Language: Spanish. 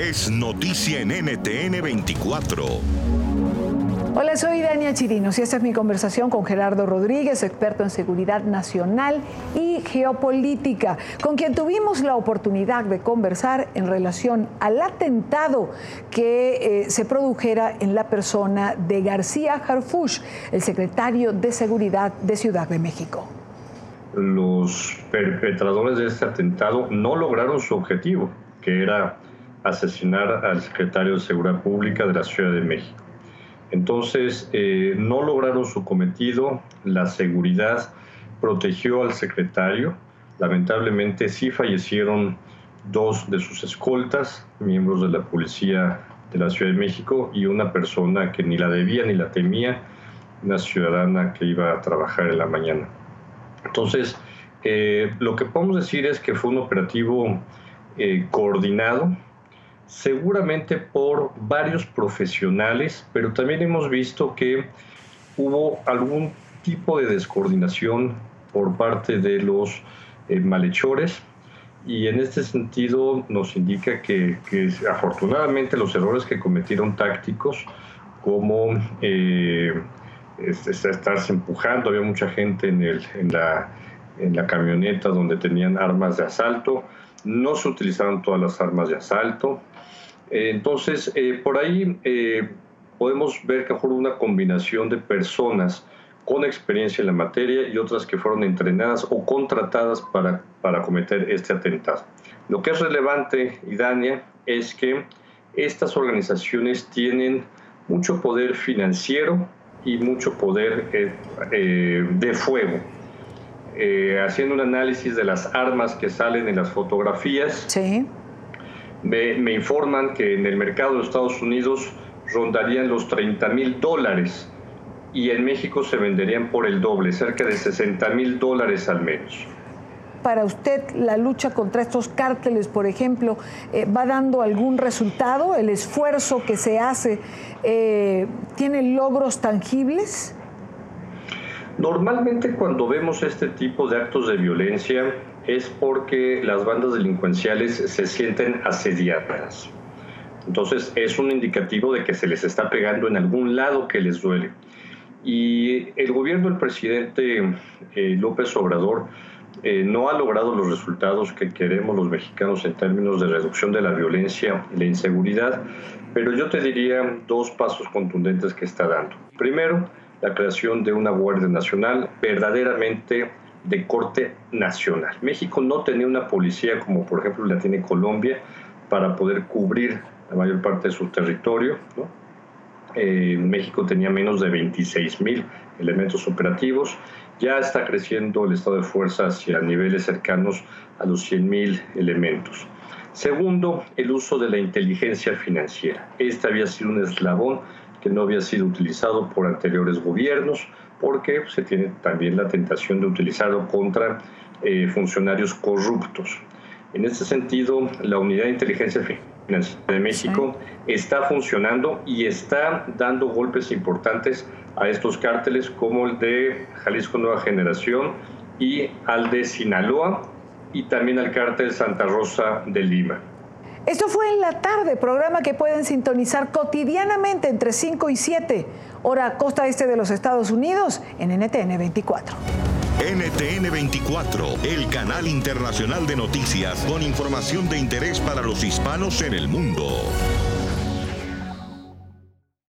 es noticia en NTN 24. Hola, soy Dania Chirinos y esta es mi conversación con Gerardo Rodríguez, experto en seguridad nacional y geopolítica, con quien tuvimos la oportunidad de conversar en relación al atentado que eh, se produjera en la persona de García Harfush, el secretario de Seguridad de Ciudad de México. Los perpetradores de este atentado no lograron su objetivo, que era asesinar al secretario de Seguridad Pública de la Ciudad de México. Entonces, eh, no lograron su cometido, la seguridad protegió al secretario, lamentablemente sí fallecieron dos de sus escoltas, miembros de la policía de la Ciudad de México, y una persona que ni la debía ni la temía, una ciudadana que iba a trabajar en la mañana. Entonces, eh, lo que podemos decir es que fue un operativo eh, coordinado, seguramente por varios profesionales, pero también hemos visto que hubo algún tipo de descoordinación por parte de los eh, malhechores. Y en este sentido nos indica que, afortunadamente los errores que cometieron tácticos como eh, estarse empujando, había mucha gente en, el, en, la, en la camioneta donde tenían armas de asalto, no se utilizaron todas las armas de asalto, entonces, eh, por ahí eh, podemos ver que fue una combinación de personas con experiencia en la materia y otras que fueron entrenadas o contratadas para, para cometer este atentado. Lo que es relevante, Idania, es que estas organizaciones tienen mucho poder financiero y mucho poder eh, de fuego. Haciendo un análisis de las armas que salen en las fotografías, sí me, informan que en el mercado de Estados Unidos rondarían los 30 mil dólares y en México se venderían por el doble, cerca de 60 mil dólares al menos. Para usted, la lucha contra estos cárteles, por ejemplo, eh, ¿va dando algún resultado? ¿El esfuerzo que se hace eh, tiene logros tangibles? Normalmente cuando vemos este tipo de actos de violencia, es porque las bandas delincuenciales se sienten asediadas. Entonces es un indicativo de que se les está pegando en algún lado que les duele. Y el gobierno del presidente eh, López Obrador eh, no ha logrado los resultados que queremos los mexicanos en términos de reducción de la violencia y la inseguridad, pero yo te diría dos pasos contundentes que está dando. Primero, la creación de una Guardia Nacional verdaderamente de corte nacional. México no tenía una policía como por ejemplo la tiene Colombia para poder cubrir la mayor parte de su territorio. Eh, México tenía menos de 26 mil elementos operativos. Ya está creciendo el estado de fuerza hacia niveles cercanos a los 100 mil elementos. Segundo, el uso de la inteligencia financiera. Este había sido un eslabón que no había sido utilizado por anteriores gobiernos porque se tiene también la tentación de utilizarlo contra eh, funcionarios corruptos. En este sentido, la Unidad de Inteligencia Financiera de México está funcionando y está dando golpes importantes a estos cárteles como el de Jalisco Nueva Generación y al de Sinaloa y también al cártel Santa Rosa de Lima. Esto fue en la tarde, programa que pueden sintonizar cotidianamente entre 5 y 7, hora costa este de los Estados Unidos, en NTN 24. NTN 24, el canal internacional de noticias con información de interés para los hispanos en el mundo.